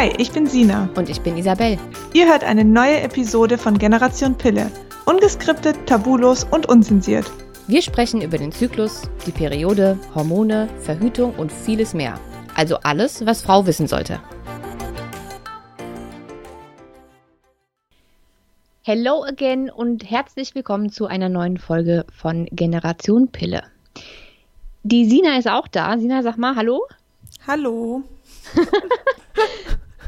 Hi, ich bin Sina. Und ich bin Isabel. Ihr hört eine neue Episode von Generation Pille. Ungeskriptet, tabulos und unzensiert. Wir sprechen über den Zyklus, die Periode, Hormone, Verhütung und vieles mehr. Also alles, was Frau wissen sollte. Hello again und herzlich willkommen zu einer neuen Folge von Generation Pille. Die Sina ist auch da. Sina, sag mal Hallo. Hallo.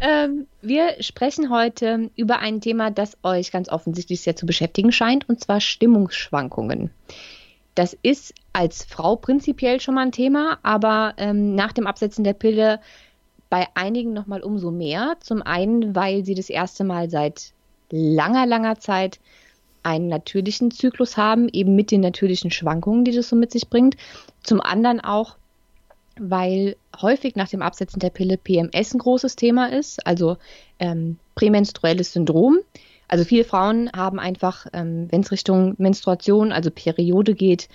ähm, wir sprechen heute über ein Thema, das euch ganz offensichtlich sehr zu beschäftigen scheint, und zwar Stimmungsschwankungen. Das ist als Frau prinzipiell schon mal ein Thema, aber ähm, nach dem Absetzen der Pille bei einigen noch mal umso mehr. Zum einen, weil sie das erste Mal seit langer, langer Zeit einen natürlichen Zyklus haben, eben mit den natürlichen Schwankungen, die das so mit sich bringt. Zum anderen auch, weil häufig nach dem Absetzen der Pille PMS ein großes Thema ist, also ähm, prämenstruelles Syndrom. Also viele Frauen haben einfach, ähm, wenn es Richtung Menstruation, also Periode geht,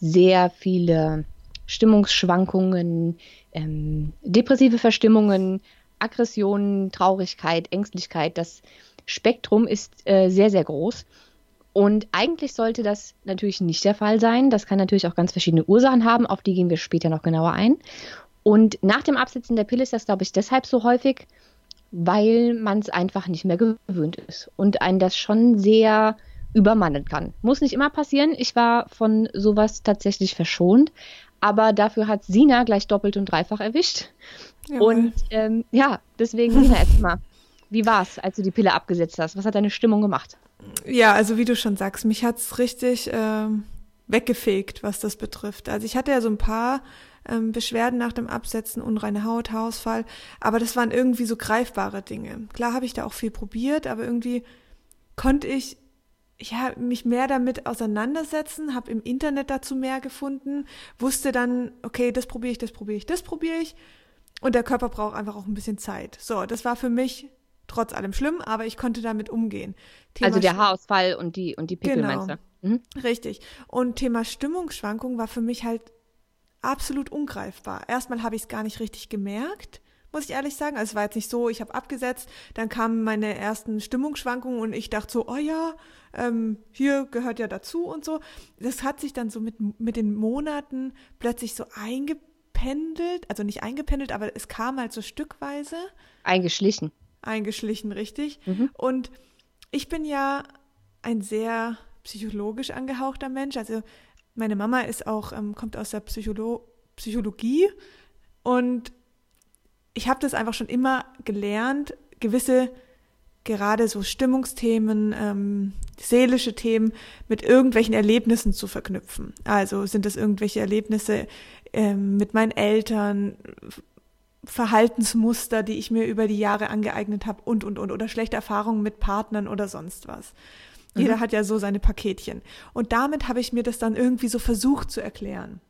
sehr viele Stimmungsschwankungen, ähm, depressive Verstimmungen, Aggressionen, Traurigkeit, Ängstlichkeit. Das Spektrum ist äh, sehr, sehr groß. Und eigentlich sollte das natürlich nicht der Fall sein. Das kann natürlich auch ganz verschiedene Ursachen haben, auf die gehen wir später noch genauer ein. Und nach dem Absetzen der Pille ist das, glaube ich, deshalb so häufig, weil man es einfach nicht mehr gewöhnt ist und einen das schon sehr übermannen kann. Muss nicht immer passieren. Ich war von sowas tatsächlich verschont, aber dafür hat Sina gleich doppelt und dreifach erwischt. Jawohl. Und ähm, ja, deswegen, Sina, erstmal. Wie war es, als du die Pille abgesetzt hast? Was hat deine Stimmung gemacht? Ja, also wie du schon sagst, mich hat es richtig ähm, weggefegt, was das betrifft. Also ich hatte ja so ein paar ähm, Beschwerden nach dem Absetzen, unreine Haut, Haarausfall, aber das waren irgendwie so greifbare Dinge. Klar habe ich da auch viel probiert, aber irgendwie konnte ich ja, mich mehr damit auseinandersetzen, habe im Internet dazu mehr gefunden, wusste dann, okay, das probiere ich, das probiere ich, das probiere ich. Und der Körper braucht einfach auch ein bisschen Zeit. So, das war für mich trotz allem schlimm, aber ich konnte damit umgehen. Thema also der Haarausfall und die, und die Pickel genau. meinst du? Mhm. Richtig. Und Thema Stimmungsschwankung war für mich halt absolut ungreifbar. Erstmal habe ich es gar nicht richtig gemerkt, muss ich ehrlich sagen. Also es war jetzt nicht so, ich habe abgesetzt, dann kamen meine ersten Stimmungsschwankungen und ich dachte so, oh ja, ähm, hier gehört ja dazu und so. Das hat sich dann so mit, mit den Monaten plötzlich so eingependelt, also nicht eingependelt, aber es kam halt so stückweise. Eingeschlichen eingeschlichen, richtig. Mhm. Und ich bin ja ein sehr psychologisch angehauchter Mensch. Also meine Mama ist auch, ähm, kommt aus der Psycholo Psychologie und ich habe das einfach schon immer gelernt, gewisse gerade so Stimmungsthemen, ähm, seelische Themen mit irgendwelchen Erlebnissen zu verknüpfen. Also sind das irgendwelche Erlebnisse ähm, mit meinen Eltern, Verhaltensmuster, die ich mir über die Jahre angeeignet habe und, und, und, oder schlechte Erfahrungen mit Partnern oder sonst was. Mhm. Jeder hat ja so seine Paketchen. Und damit habe ich mir das dann irgendwie so versucht zu erklären.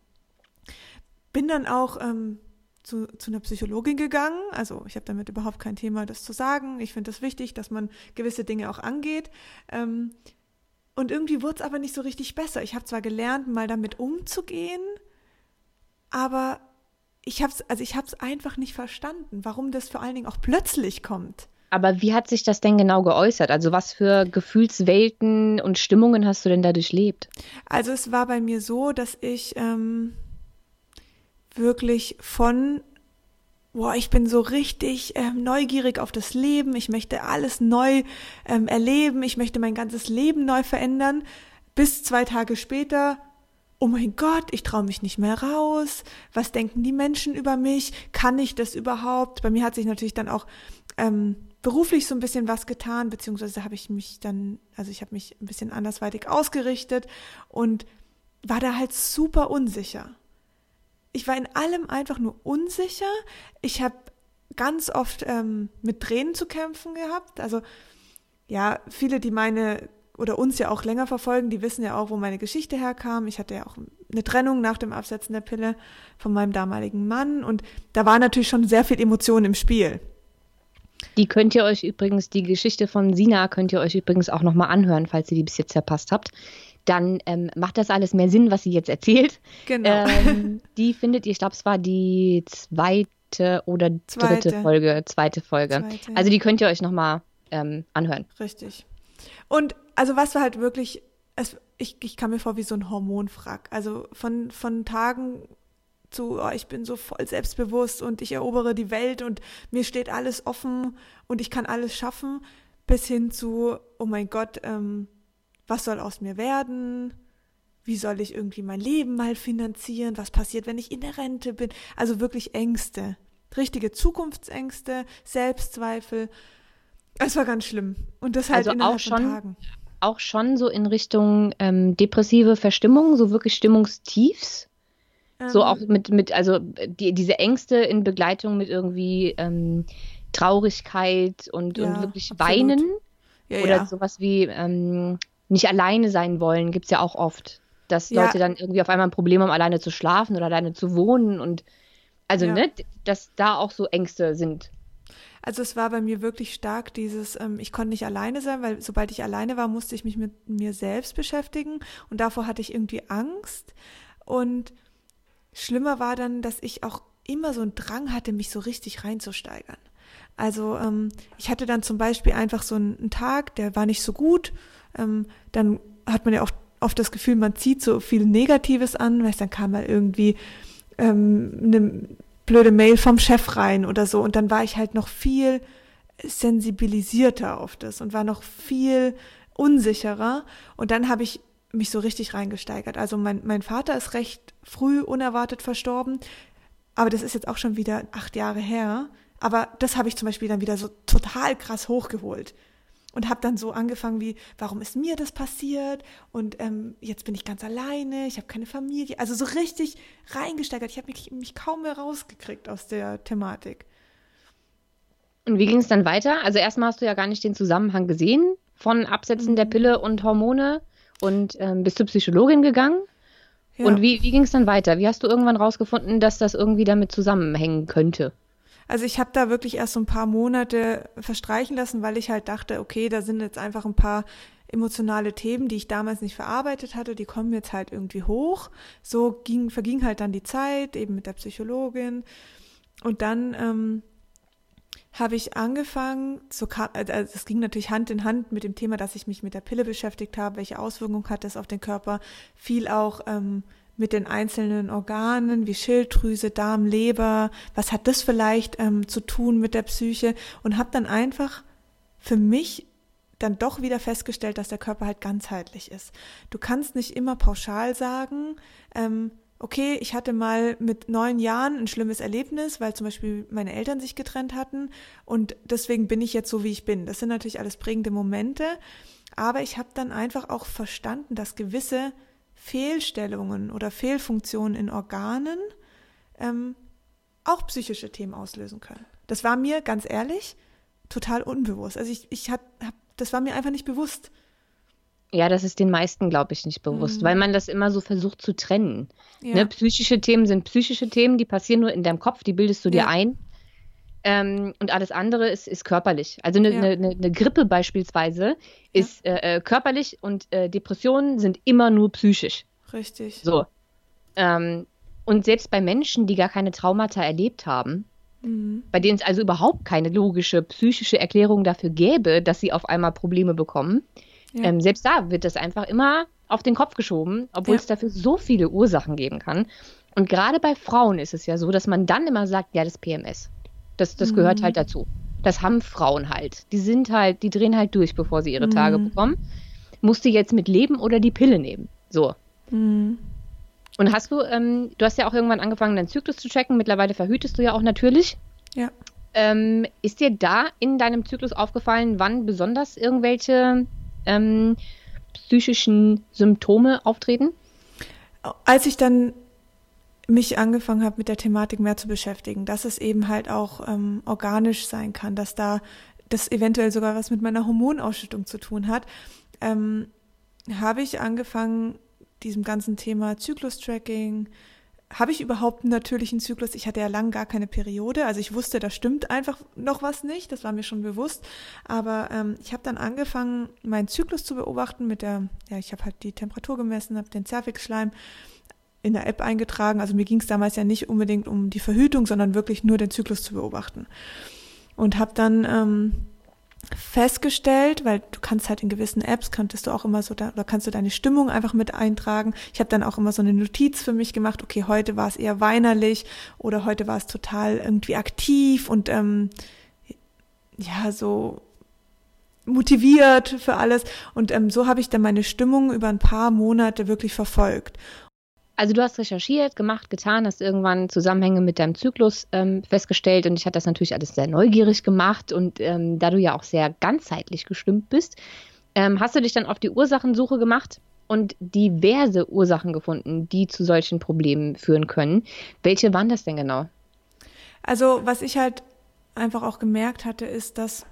Bin dann auch ähm, zu, zu einer Psychologin gegangen. Also ich habe damit überhaupt kein Thema, das zu sagen. Ich finde es das wichtig, dass man gewisse Dinge auch angeht. Ähm, und irgendwie wurde es aber nicht so richtig besser. Ich habe zwar gelernt, mal damit umzugehen, aber ich habe es also ich habe es einfach nicht verstanden, warum das vor allen Dingen auch plötzlich kommt. Aber wie hat sich das denn genau geäußert? Also was für Gefühlswelten und Stimmungen hast du denn da durchlebt? Also es war bei mir so, dass ich ähm, wirklich von boah, ich bin so richtig ähm, neugierig auf das Leben, ich möchte alles neu ähm, erleben, ich möchte mein ganzes Leben neu verändern, bis zwei Tage später oh mein Gott, ich traue mich nicht mehr raus, was denken die Menschen über mich, kann ich das überhaupt? Bei mir hat sich natürlich dann auch ähm, beruflich so ein bisschen was getan, beziehungsweise habe ich mich dann, also ich habe mich ein bisschen andersweitig ausgerichtet und war da halt super unsicher. Ich war in allem einfach nur unsicher. Ich habe ganz oft ähm, mit Tränen zu kämpfen gehabt. Also ja, viele, die meine oder uns ja auch länger verfolgen, die wissen ja auch, wo meine Geschichte herkam. Ich hatte ja auch eine Trennung nach dem Absetzen der Pille von meinem damaligen Mann und da war natürlich schon sehr viel Emotion im Spiel. Die könnt ihr euch übrigens, die Geschichte von Sina könnt ihr euch übrigens auch nochmal anhören, falls ihr die bis jetzt verpasst habt. Dann ähm, macht das alles mehr Sinn, was sie jetzt erzählt. Genau. Ähm, die findet ihr, ich glaube, es war die zweite oder Zweite. dritte Folge, zweite Folge. Zweite. Also die könnt ihr euch nochmal ähm, anhören. Richtig. Und also was war halt wirklich, es, ich, ich kam mir vor wie so ein Hormonfrack. Also von, von Tagen zu, oh, ich bin so voll selbstbewusst und ich erobere die Welt und mir steht alles offen und ich kann alles schaffen, bis hin zu, oh mein Gott, ähm, was soll aus mir werden? Wie soll ich irgendwie mein Leben mal finanzieren? Was passiert, wenn ich in der Rente bin? Also wirklich Ängste. Richtige Zukunftsängste, Selbstzweifel. Es war ganz schlimm. Und das halt Also innerhalb auch schon- von Tagen. Auch schon so in Richtung ähm, depressive Verstimmung, so wirklich Stimmungstiefs. So Ähm, auch mit, mit also die, diese Ängste in Begleitung mit irgendwie ähm, Traurigkeit und, und Ja, wirklich absolut. Weinen ja, oder ja. sowas wie ähm, nicht alleine sein wollen, gibt es ja auch oft. Dass. Leute dann irgendwie auf einmal ein Problem haben, alleine zu schlafen oder alleine zu wohnen und also, ne, dass da auch so Ängste sind. Also es war bei mir wirklich stark dieses, ähm, ich konnte nicht alleine sein, weil sobald ich alleine war, musste ich mich mit mir selbst beschäftigen und davor hatte ich irgendwie Angst. Und schlimmer war dann, dass ich auch immer so einen Drang hatte, mich so richtig reinzusteigern. Also ähm, ich hatte dann zum Beispiel einfach so einen, Tag, der war nicht so gut. Ähm, dann hat man ja auch oft das Gefühl, man zieht so viel Negatives an, weil dann kam mal irgendwie ähm, eine blöde Mail vom Chef rein oder so. Und dann war ich halt noch viel sensibilisierter auf das und war noch viel unsicherer. Und dann habe ich mich so richtig reingesteigert. Also mein, mein Vater ist recht früh unerwartet verstorben, aber das ist jetzt auch schon wieder acht Jahre her. Aber das habe ich zum Beispiel dann wieder so total krass hochgeholt und habe dann so angefangen wie, warum ist mir das passiert? Und ähm, jetzt bin ich ganz alleine, ich habe keine Familie. Also so richtig reingesteigert. Ich habe mich, mich kaum mehr rausgekriegt aus der Thematik. Und wie ging es dann weiter? Also erstmal hast du ja gar nicht den Zusammenhang gesehen von Absetzen der Pille und Hormone und ähm, bist zur Psychologin gegangen. Ja. Und wie, wie ging es dann weiter? Wie hast du irgendwann rausgefunden, dass das irgendwie damit zusammenhängen könnte? Also ich habe da wirklich erst so ein paar Monate verstreichen lassen, weil ich halt dachte, okay, da sind jetzt einfach ein paar emotionale Themen, die ich damals nicht verarbeitet hatte, die kommen jetzt halt irgendwie hoch. So ging, verging halt dann die Zeit, eben mit der Psychologin. Und dann ähm, habe ich angefangen, so kam, also es ging natürlich Hand in Hand mit dem Thema, dass ich mich mit der Pille beschäftigt habe, welche Auswirkungen hat das auf den Körper, viel auch ähm, mit den einzelnen Organen wie Schilddrüse, Darm, Leber, was hat das vielleicht ähm, zu tun mit der Psyche und habe dann einfach für mich dann doch wieder festgestellt, dass der Körper halt ganzheitlich ist. Du kannst nicht immer pauschal sagen, ähm, okay, ich hatte mal mit neun Jahren ein schlimmes Erlebnis, weil zum Beispiel meine Eltern sich getrennt hatten und deswegen bin ich jetzt so, wie ich bin. Das sind natürlich alles prägende Momente, aber ich habe dann einfach auch verstanden, dass gewisse Fehlstellungen oder Fehlfunktionen in Organen ähm, auch psychische Themen auslösen können. Das war mir, ganz ehrlich, total unbewusst. Also ich, ich hab, hab, das war mir einfach nicht bewusst. Ja, das ist den meisten, glaube ich, nicht bewusst, Mhm. weil man das immer so versucht zu trennen. Ja. Ne? Psychische Themen sind psychische Themen, die passieren nur in deinem Kopf, die bildest du dir Ja. ein. Ähm, und alles andere ist, ist körperlich. Also eine, Ja. eine eine Grippe beispielsweise ist äh, äh, körperlich und äh, Depressionen sind immer nur psychisch. Richtig. So. Ähm, und selbst bei Menschen, die gar keine Traumata erlebt haben, Mhm. bei denen es also überhaupt keine logische psychische Erklärung dafür gäbe, dass sie auf einmal Probleme bekommen, Ja. ähm, selbst da wird das einfach immer auf den Kopf geschoben, obwohl es dafür so viele Ursachen geben kann. Und gerade bei Frauen ist es ja so, dass man dann immer sagt, ja, das PMS. Das, das gehört Mhm. halt dazu. Das haben Frauen halt. Die sind halt, die drehen halt durch, bevor sie ihre Tage Mhm. bekommen. Musst du jetzt mit leben oder die Pille nehmen? So. Mhm. Und hast du, ähm, du hast ja auch irgendwann angefangen, deinen Zyklus zu checken. Mittlerweile verhütest du ja auch natürlich. Ja. Ähm, ist dir da in deinem Zyklus aufgefallen, wann besonders irgendwelche ähm, psychischen Symptome auftreten? Als ich dann mich angefangen habe, mit der Thematik mehr zu beschäftigen, dass es eben halt auch ähm, organisch sein kann, dass da das eventuell sogar was mit meiner Hormonausschüttung zu tun hat, ähm, habe ich angefangen, diesem ganzen Thema Zyklus-Tracking, habe ich überhaupt einen natürlichen Zyklus? Ich hatte ja lang gar keine Periode, also ich wusste, da stimmt einfach noch was nicht, das war mir schon bewusst. Aber ähm, ich habe dann angefangen, meinen Zyklus zu beobachten mit der, ja, ich habe halt die Temperatur gemessen, habe den Zervixschleim in der App eingetragen. Also mir ging es damals ja nicht unbedingt um die Verhütung, sondern wirklich nur den Zyklus zu beobachten. Und habe dann ähm, festgestellt, weil du kannst halt in gewissen Apps, kanntest du auch immer so, da, oder kannst du deine Stimmung einfach mit eintragen. Ich habe dann auch immer so eine Notiz für mich gemacht, okay, heute war es eher weinerlich oder heute war es total irgendwie aktiv und ähm, ja, so motiviert für alles. Und ähm, so habe ich dann meine Stimmung über ein paar Monate wirklich verfolgt. Also du hast recherchiert, gemacht, getan, hast irgendwann Zusammenhänge mit deinem Zyklus ähm, festgestellt und ich hatte das natürlich alles sehr neugierig gemacht und ähm, da du ja auch sehr ganzheitlich gestimmt bist, ähm, hast du dich dann auf die Ursachensuche gemacht und diverse Ursachen gefunden, die zu solchen Problemen führen können. Welche waren das denn genau? Also was ich halt einfach auch gemerkt hatte, ist, dass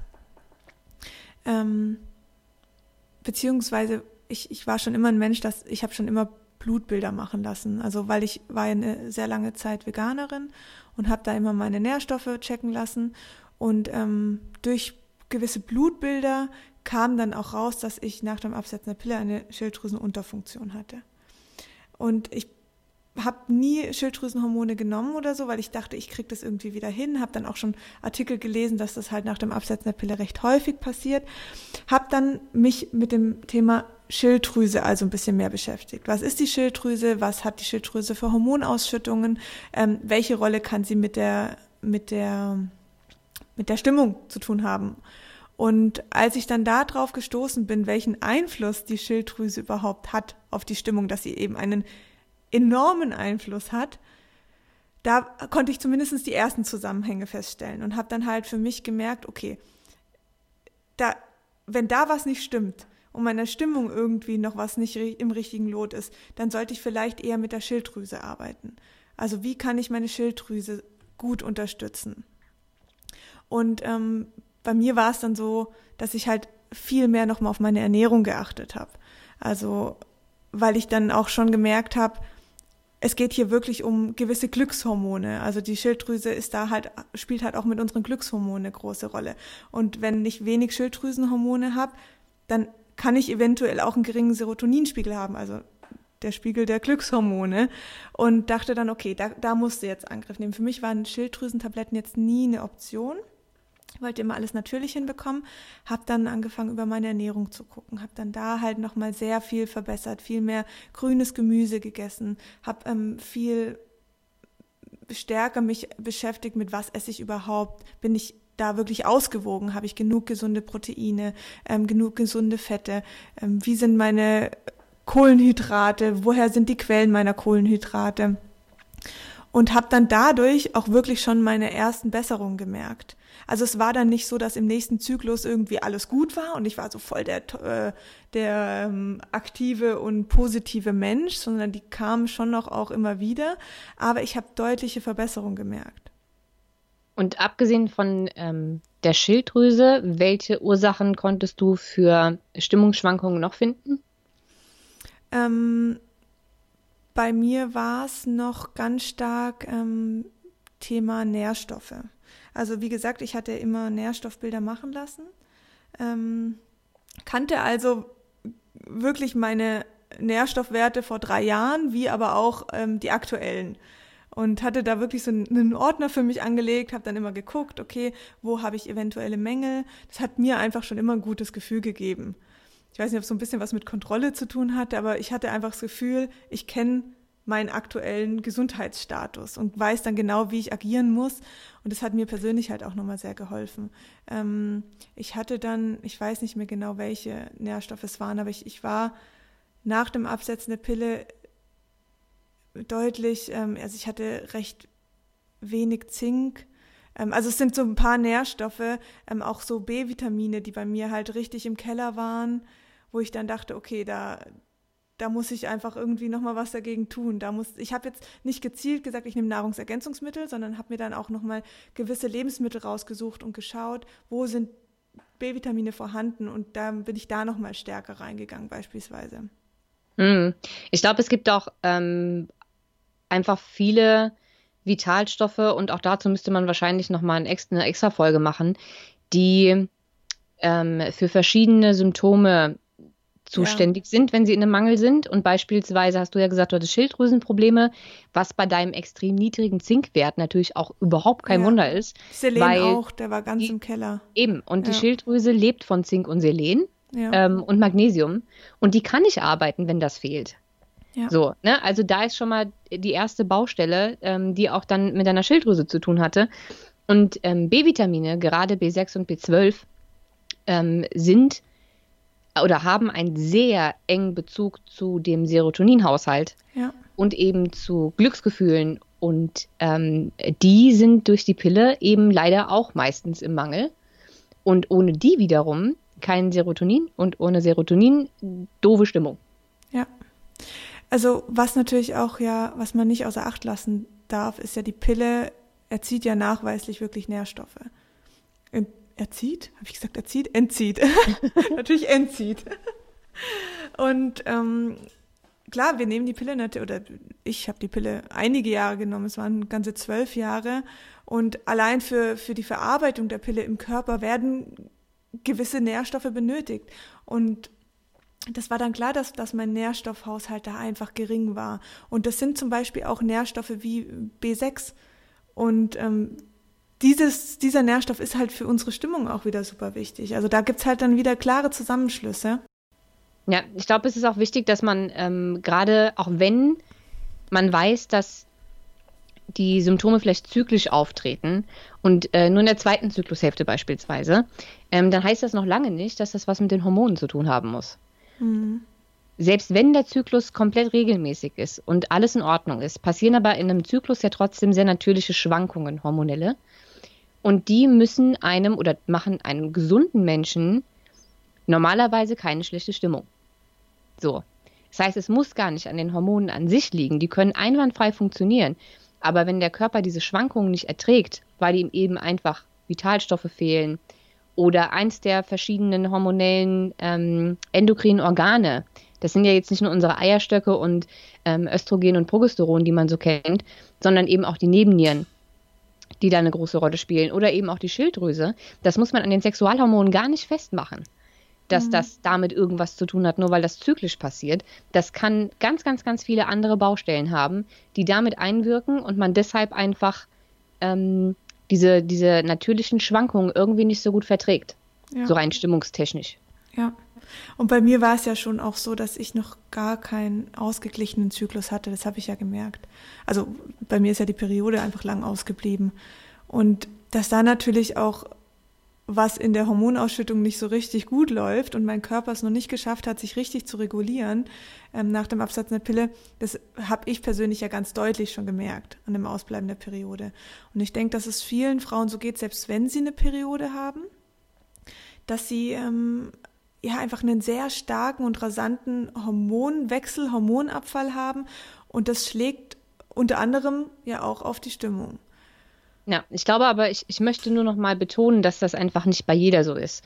ähm, beziehungsweise ich, ich war schon immer ein Mensch, dass ich habe schon immer Blutbilder machen lassen. Also weil ich war eine sehr lange Zeit Veganerin und habe da immer meine Nährstoffe checken lassen. Und ähm, durch gewisse Blutbilder kam dann auch raus, dass ich nach dem Absetzen der Pille eine Schilddrüsenunterfunktion hatte. Und ich habe nie Schilddrüsenhormone genommen oder so, weil ich dachte, ich kriege das irgendwie wieder hin. Habe dann auch schon Artikel gelesen, dass das halt nach dem Absetzen der Pille recht häufig passiert. Habe dann mich mit dem Thema Schilddrüse also ein bisschen mehr beschäftigt. Was ist die Schilddrüse? Was hat die Schilddrüse für Hormonausschüttungen? Ähm, welche Rolle kann sie mit der, mit der, mit der Stimmung zu tun haben? Und als ich dann darauf gestoßen bin, welchen Einfluss die Schilddrüse überhaupt hat auf die Stimmung, dass sie eben einen enormen Einfluss hat, da konnte ich zumindest die ersten Zusammenhänge feststellen und habe dann halt für mich gemerkt, okay, da, wenn da was nicht stimmt, und meiner Stimmung irgendwie noch was nicht im richtigen Lot ist, dann sollte ich vielleicht eher mit der Schilddrüse arbeiten. Also wie kann ich meine Schilddrüse gut unterstützen? Und ähm, bei mir war es dann so, dass ich halt viel mehr nochmal auf meine Ernährung geachtet habe. Also weil ich dann auch schon gemerkt habe, es geht hier wirklich um gewisse Glückshormone. Also die Schilddrüse ist da halt, spielt halt auch mit unseren Glückshormonen eine große Rolle. Und wenn ich wenig Schilddrüsenhormone habe, dann kann ich eventuell auch einen geringen Serotoninspiegel haben, also der Spiegel der Glückshormone. Und dachte dann, okay, da, da musst du jetzt Angriff nehmen. Für mich waren Schilddrüsentabletten jetzt nie eine Option. Wollte immer alles natürlich hinbekommen, habe dann angefangen über meine Ernährung zu gucken, habe dann da halt nochmal sehr viel verbessert, viel mehr grünes Gemüse gegessen, habe ähm, viel stärker mich beschäftigt mit was esse ich überhaupt, bin ich da wirklich ausgewogen? Habe ich genug gesunde Proteine, ähm, genug gesunde Fette? Ähm, wie sind meine Kohlenhydrate? Woher sind die Quellen meiner Kohlenhydrate? Und habe dann dadurch auch wirklich schon meine ersten Besserungen gemerkt. Also es war dann nicht so, dass im nächsten Zyklus irgendwie alles gut war und ich war so voll der, äh, der ähm, aktive und positive Mensch, sondern die kamen schon noch auch immer wieder. Aber ich habe deutliche Verbesserungen gemerkt. Und abgesehen von ähm, der Schilddrüse, welche Ursachen konntest du für Stimmungsschwankungen noch finden? Ähm, bei mir war es noch ganz stark ähm, Thema Nährstoffe. Also wie gesagt, ich hatte immer Nährstoffbilder machen lassen, ähm, kannte also wirklich meine Nährstoffwerte vor drei Jahren, wie aber auch ähm, die aktuellen und hatte da wirklich so einen Ordner für mich angelegt, habe dann immer geguckt, okay, wo habe ich eventuelle Mängel. Das hat mir einfach schon immer ein gutes Gefühl gegeben. Ich weiß nicht, ob es so ein bisschen was mit Kontrolle zu tun hatte, aber ich hatte einfach das Gefühl, ich kenne meinen aktuellen Gesundheitsstatus und weiß dann genau, wie ich agieren muss. Und das hat mir persönlich halt auch nochmal sehr geholfen. Ähm, ich hatte dann, ich weiß nicht mehr genau, welche Nährstoffe es waren, aber ich, ich war nach dem Absetzen der Pille deutlich, ähm, also ich hatte recht wenig Zink. Ähm, also es sind so ein paar Nährstoffe, ähm, auch so B-Vitamine, die bei mir halt richtig im Keller waren, wo ich dann dachte, okay, da, da muss ich einfach irgendwie nochmal was dagegen tun. Da muss, ich habe jetzt nicht gezielt gesagt, ich nehme Nahrungsergänzungsmittel, sondern habe mir dann auch nochmal gewisse Lebensmittel rausgesucht und geschaut, wo sind B-Vitamine vorhanden und da bin ich da nochmal stärker reingegangen beispielsweise. Hm. Ich glaube, es gibt auch ähm, einfach viele Vitalstoffe und auch dazu müsste man wahrscheinlich nochmal eine extra, Folge machen, die ähm, für verschiedene Symptome zuständig ja. sind, wenn sie in einem Mangel sind. Und beispielsweise hast du ja gesagt, du hattest Schilddrüsenprobleme, was bei deinem extrem niedrigen Zinkwert natürlich auch überhaupt kein ja. Wunder ist. Selen weil auch, der war ganz die, im Keller. Eben, und ja. die Schilddrüse lebt von Zink und Selen ähm, und Magnesium. Und die kann nicht arbeiten, wenn das fehlt. So, ne? Also da ist schon mal die erste Baustelle, ähm, die auch dann mit deiner Schilddrüse zu tun hatte. Und ähm, B-Vitamine, gerade B6 und B12, ähm, sind oder haben einen sehr engen Bezug zu dem Serotoninhaushalt ja. und eben zu Glücksgefühlen. Und ähm, die sind durch die Pille eben leider auch meistens im Mangel. Und ohne die wiederum kein Serotonin und ohne Serotonin doofe Stimmung. Ja. Also was natürlich auch ja, was man nicht außer Acht lassen darf, ist ja die Pille erzieht ja nachweislich wirklich Nährstoffe. Erzieht? Habe ich gesagt, erzieht? Entzieht. natürlich entzieht. Und ähm, klar, wir nehmen die Pille natürlich, oder ich habe die Pille einige Jahre genommen, es waren ganze zwölf Jahre. Und allein für, für die Verarbeitung der Pille im Körper werden gewisse Nährstoffe benötigt. Und das war dann klar, dass, dass mein Nährstoffhaushalt da einfach gering war. Und das sind zum Beispiel auch Nährstoffe wie B6. Und ähm, dieses, dieser Nährstoff ist halt für unsere Stimmung auch wieder super wichtig. Also da gibt es halt dann wieder klare Zusammenschlüsse. Ja, ich glaube, es ist auch wichtig, dass man ähm, gerade, auch wenn man weiß, dass die Symptome vielleicht zyklisch auftreten und äh, nur in der zweiten Zyklushälfte beispielsweise, ähm, dann heißt das noch lange nicht, dass das was mit den Hormonen zu tun haben muss. Mhm. Selbst wenn der Zyklus komplett regelmäßig ist und alles in Ordnung ist, passieren aber in einem Zyklus ja trotzdem sehr natürliche Schwankungen, hormonelle. Und die müssen einem oder machen einem gesunden Menschen normalerweise keine schlechte Stimmung. So. Das heißt, es muss gar nicht an den Hormonen an sich liegen. Die können einwandfrei funktionieren. Aber wenn der Körper diese Schwankungen nicht erträgt, weil ihm eben einfach Vitalstoffe fehlen oder eins der verschiedenen hormonellen ähm, endokrinen Organe, das sind ja jetzt nicht nur unsere Eierstöcke und ähm, Östrogen und Progesteron, die man so kennt, sondern eben auch die Nebennieren, die da eine große Rolle spielen oder eben auch die Schilddrüse. Das muss man an den Sexualhormonen gar nicht festmachen dass mhm. das damit irgendwas zu tun hat, nur weil das zyklisch passiert. Das kann ganz, ganz, ganz viele andere Baustellen haben, die damit einwirken und man deshalb einfach ähm, diese, diese natürlichen Schwankungen irgendwie nicht so gut verträgt. Ja. So rein stimmungstechnisch. Ja. Und bei mir war es ja schon auch so, dass ich noch gar keinen ausgeglichenen Zyklus hatte. Das habe ich ja gemerkt. Also bei mir ist ja die Periode einfach lang ausgeblieben. Und dass da natürlich auch was in der Hormonausschüttung nicht so richtig gut läuft und mein Körper es noch nicht geschafft hat, sich richtig zu regulieren ähm, nach dem Absatz einer Pille, das habe ich persönlich ja ganz deutlich schon gemerkt an dem Ausbleiben der Periode. Und ich denke, dass es vielen Frauen so geht, selbst wenn sie eine Periode haben, dass sie ähm, ja einfach einen sehr starken und rasanten Hormonwechsel, Hormonabfall haben und das schlägt unter anderem ja auch auf die Stimmung. Ja, ich glaube aber, ich, ich möchte nur noch mal betonen, dass das einfach nicht bei jeder so ist.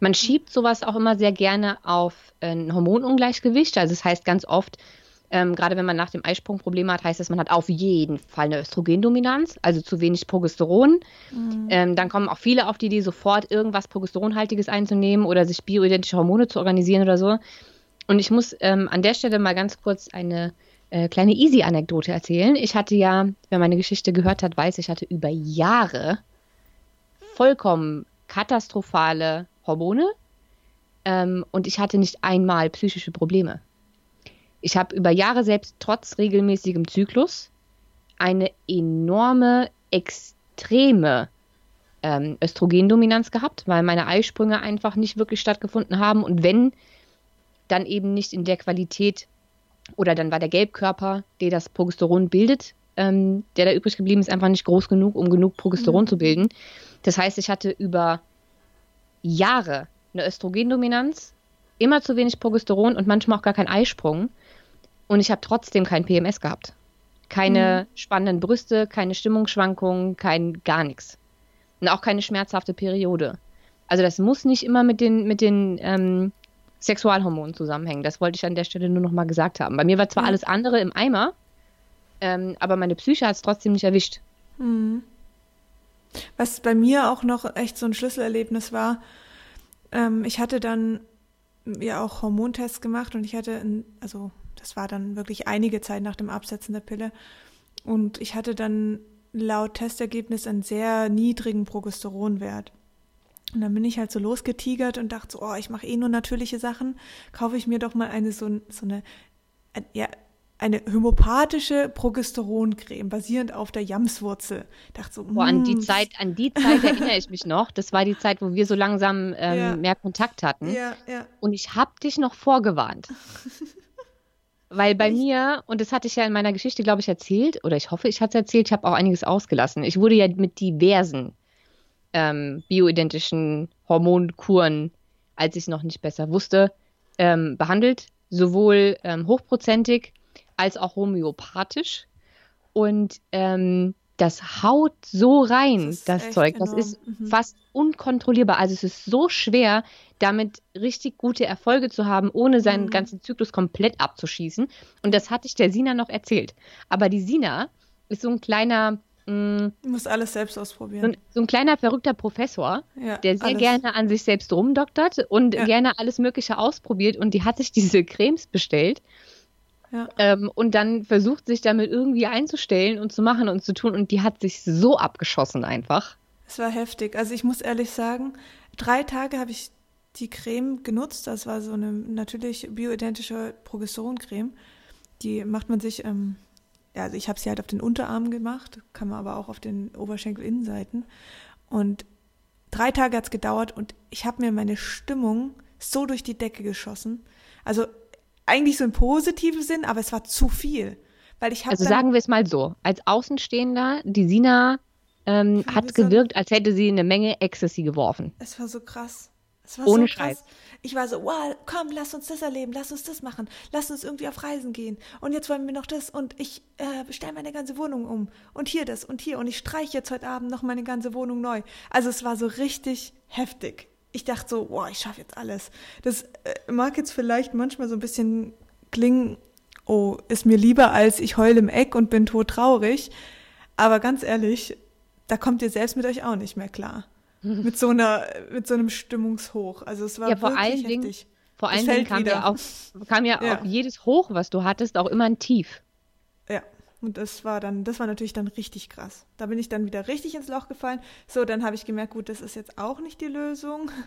Man schiebt sowas auch immer sehr gerne auf ein Hormonungleichgewicht. Also das heißt ganz oft, ähm, gerade wenn man nach dem Eisprung Probleme hat, heißt das, man hat auf jeden Fall eine Östrogendominanz, also zu wenig Progesteron. Mhm. Ähm, dann kommen auch viele auf die Idee, sofort irgendwas Progesteronhaltiges einzunehmen oder sich bioidentische Hormone zu organisieren oder so. Und ich muss ähm, an der Stelle mal ganz kurz eine äh, kleine Easy-Anekdote erzählen. Ich hatte ja, wer meine Geschichte gehört hat, weiß, ich hatte über Jahre vollkommen katastrophale Hormone ähm, und ich hatte nicht einmal psychische Probleme. Ich habe über Jahre selbst trotz regelmäßigem Zyklus eine enorme, extreme ähm, Östrogendominanz gehabt, weil meine Eisprünge einfach nicht wirklich stattgefunden haben und wenn, dann eben nicht in der Qualität, oder dann war der Gelbkörper, der das Progesteron bildet, ähm, der da übrig geblieben ist, einfach nicht groß genug, um genug Progesteron mhm. zu bilden. Das heißt, ich hatte über Jahre eine Östrogendominanz, immer zu wenig Progesteron und manchmal auch gar keinen Eisprung. Und ich habe trotzdem kein PMS gehabt. Keine mhm. spannenden Brüste, keine Stimmungsschwankungen, kein gar nichts. Und auch keine schmerzhafte Periode. Also das muss nicht immer mit den, mit den ähm, Sexualhormonen zusammenhängen. Das wollte ich an der Stelle nur noch mal gesagt haben. Bei mir war zwar mhm. alles andere im Eimer, ähm, aber meine Psyche hat es trotzdem nicht erwischt. Mhm. Was bei mir auch noch echt so ein Schlüsselerlebnis war, ähm, ich hatte dann ja auch Hormontests gemacht und ich hatte, ein, also das war dann wirklich einige Zeit nach dem Absetzen der Pille und ich hatte dann laut Testergebnis einen sehr niedrigen Progesteronwert. Und dann bin ich halt so losgetigert und dachte so, oh, ich mache eh nur natürliche Sachen, kaufe ich mir doch mal eine so, so eine, ja, eine homöopathische Progesteroncreme basierend auf der Jamswurzel. Dachte so, Boah, an die hm. Zeit, an die Zeit erinnere ich mich noch. Das war die Zeit, wo wir so langsam ähm, ja. mehr Kontakt hatten. Ja, ja. Und ich habe dich noch vorgewarnt. Weil bei ich, mir, und das hatte ich ja in meiner Geschichte, glaube ich, erzählt, oder ich hoffe, ich hatte es erzählt, ich habe auch einiges ausgelassen. Ich wurde ja mit diversen ähm, bioidentischen Hormonkuren, als ich es noch nicht besser wusste, ähm, behandelt. Sowohl ähm, hochprozentig als auch homöopathisch. Und ähm, das haut so rein, das, das Zeug. Das ist mhm. fast unkontrollierbar. Also es ist so schwer, damit richtig gute Erfolge zu haben, ohne seinen mhm. ganzen Zyklus komplett abzuschießen. Und das hatte ich der Sina noch erzählt. Aber die Sina ist so ein kleiner. Mh, mm, du musst alles selbst ausprobieren. So ein, so ein kleiner verrückter Professor, ja, der sehr alles. gerne an sich selbst rumdoktert und ja. gerne alles Mögliche ausprobiert. Und die hat sich diese Cremes bestellt ja. Ähm, und dann versucht sich damit irgendwie einzustellen und zu machen und zu tun. Und die hat sich so abgeschossen einfach. Es war heftig. Also ich muss ehrlich sagen, drei Tage habe ich die Creme genutzt. Das war so eine natürlich bioidentische Progesteroncreme. Die macht man sich, ähm, ja, also ich habe sie halt auf den Unterarm gemacht, kann man aber auch auf den Oberschenkelinnenseiten. Und drei Tage hat es gedauert und ich habe mir meine Stimmung so durch die Decke geschossen. Also eigentlich so im positiven Sinn, aber es war zu viel. Weil ich also sagen wir es mal so, als Außenstehender, die Sina ähm, hat gewirkt, als hätte sie eine Menge Ecstasy geworfen. Es war so krass. Es war Ohne so. Scheiß. Ich war so, wow, komm, lass uns das erleben, lass uns das machen, lass uns irgendwie auf Reisen gehen. Und jetzt wollen wir noch das und ich äh, bestelle meine ganze Wohnung um. Und hier das und hier. Und ich streiche jetzt heute Abend noch meine ganze Wohnung neu. Also es war so richtig heftig ich dachte so, boah, ich schaffe jetzt alles. Das äh, mag jetzt vielleicht manchmal so ein bisschen klingen, oh, ist mir lieber als ich heule im Eck und bin todtraurig. Aber ganz ehrlich, da kommt ihr selbst mit euch auch nicht mehr klar. mit so einer, mit so einem Stimmungshoch. Also es war ja, vor wirklich allen Dingen, heftig. Vor allen Dingen kam ja, auf, kam ja, ja auf jedes Hoch, was du hattest, auch immer ein Tief. Ja. Und das war dann, das war natürlich dann richtig krass. Da bin ich dann wieder richtig ins Loch gefallen. So, dann habe ich gemerkt, gut, das ist jetzt auch nicht die Lösung.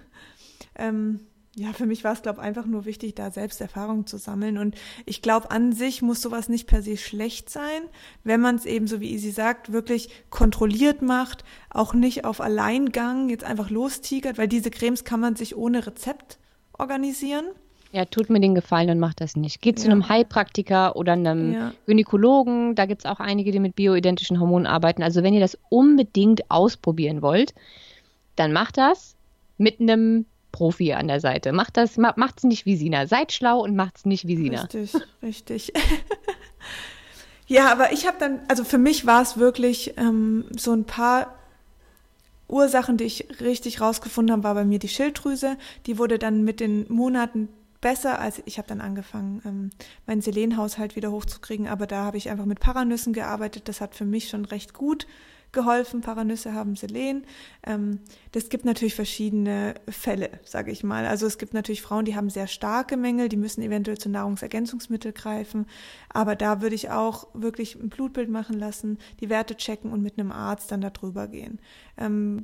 Ähm, ja, für mich war es, glaube ich, einfach nur wichtig, da selbst Erfahrungen zu sammeln. Und ich glaube, an sich muss sowas nicht per se schlecht sein, wenn man es eben, so wie Isi sagt, wirklich kontrolliert macht, auch nicht auf Alleingang jetzt einfach lostigert, weil diese Cremes kann man sich ohne Rezept organisieren. Ja, tut mir den Gefallen und macht das nicht. Geht ja. zu einem Heilpraktiker oder einem ja. Gynäkologen. Da gibt es auch einige, die mit bioidentischen Hormonen arbeiten. Also wenn ihr das unbedingt ausprobieren wollt, dann macht das mit einem Profi an der Seite. Macht das, macht's nicht wie Sina. Seid schlau und macht's nicht wie Sina. Richtig, richtig. ja, aber ich habe dann, also für mich war es wirklich ähm, so ein paar Ursachen, die ich richtig rausgefunden habe, war bei mir die Schilddrüse. Die wurde dann mit den Monaten besser, als ich habe dann angefangen, ähm, meinen Selenhaushalt wieder hochzukriegen, aber da habe ich einfach mit Paranüssen gearbeitet. Das hat für mich schon recht gut geholfen. Paranüsse haben Selen. Ähm, das gibt natürlich verschiedene Fälle, sage ich mal. Also es gibt natürlich Frauen, die haben sehr starke Mängel, die müssen eventuell zu Nahrungsergänzungsmittel greifen. Aber da würde ich auch wirklich ein Blutbild machen lassen, die Werte checken und mit einem Arzt dann darüber gehen. Ähm,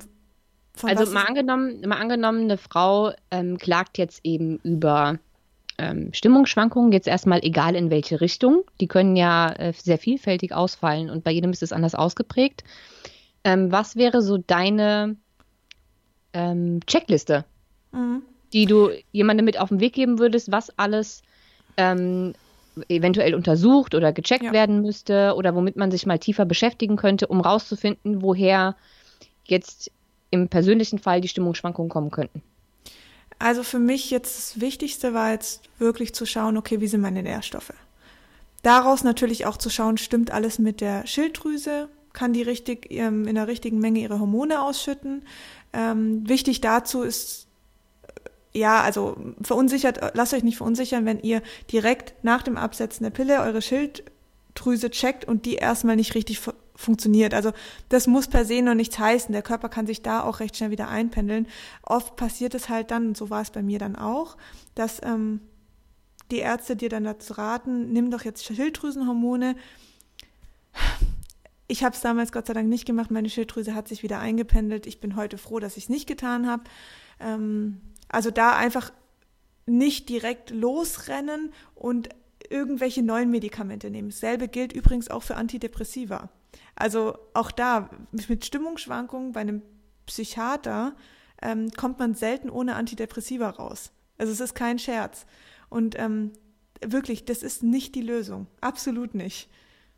also mal angenommen, mal angenommen, eine Frau ähm, klagt jetzt eben über ähm, Stimmungsschwankungen, jetzt erstmal egal in welche Richtung. Die können ja äh, sehr vielfältig ausfallen und bei jedem ist es anders ausgeprägt. Ähm, was wäre so deine ähm, Checkliste, mhm. die du jemandem mit auf den Weg geben würdest, was alles ähm, eventuell untersucht oder gecheckt ja. werden müsste oder womit man sich mal tiefer beschäftigen könnte, um rauszufinden, woher jetzt im persönlichen Fall die Stimmungsschwankungen kommen könnten? Also für mich jetzt das Wichtigste war jetzt wirklich zu schauen, okay, wie sind meine Nährstoffe? Daraus natürlich auch zu schauen, stimmt alles mit der Schilddrüse? Kann die richtig ähm, in der richtigen Menge ihre Hormone ausschütten? Ähm, wichtig dazu ist, äh, ja, also verunsichert, lasst euch nicht verunsichern, wenn ihr direkt nach dem Absetzen der Pille eure Schilddrüse checkt und die erstmal nicht richtig funktioniert. Also das muss per se noch nichts heißen. Der Körper kann sich da auch recht schnell wieder einpendeln. Oft passiert es halt dann, und so war es bei mir dann auch, dass ähm, die Ärzte dir dann dazu raten, nimm doch jetzt Schilddrüsenhormone. Ich habe es damals Gott sei Dank nicht gemacht. Meine Schilddrüse hat sich wieder eingependelt. Ich bin heute froh, dass ich es nicht getan habe. Ähm, also da einfach nicht direkt losrennen und irgendwelche neuen Medikamente nehmen. Dasselbe gilt übrigens auch für Antidepressiva. Also auch da mit Stimmungsschwankungen bei einem Psychiater ähm, kommt man selten ohne Antidepressiva raus. Also es ist kein Scherz. Und ähm, wirklich, das ist nicht die Lösung. Absolut nicht.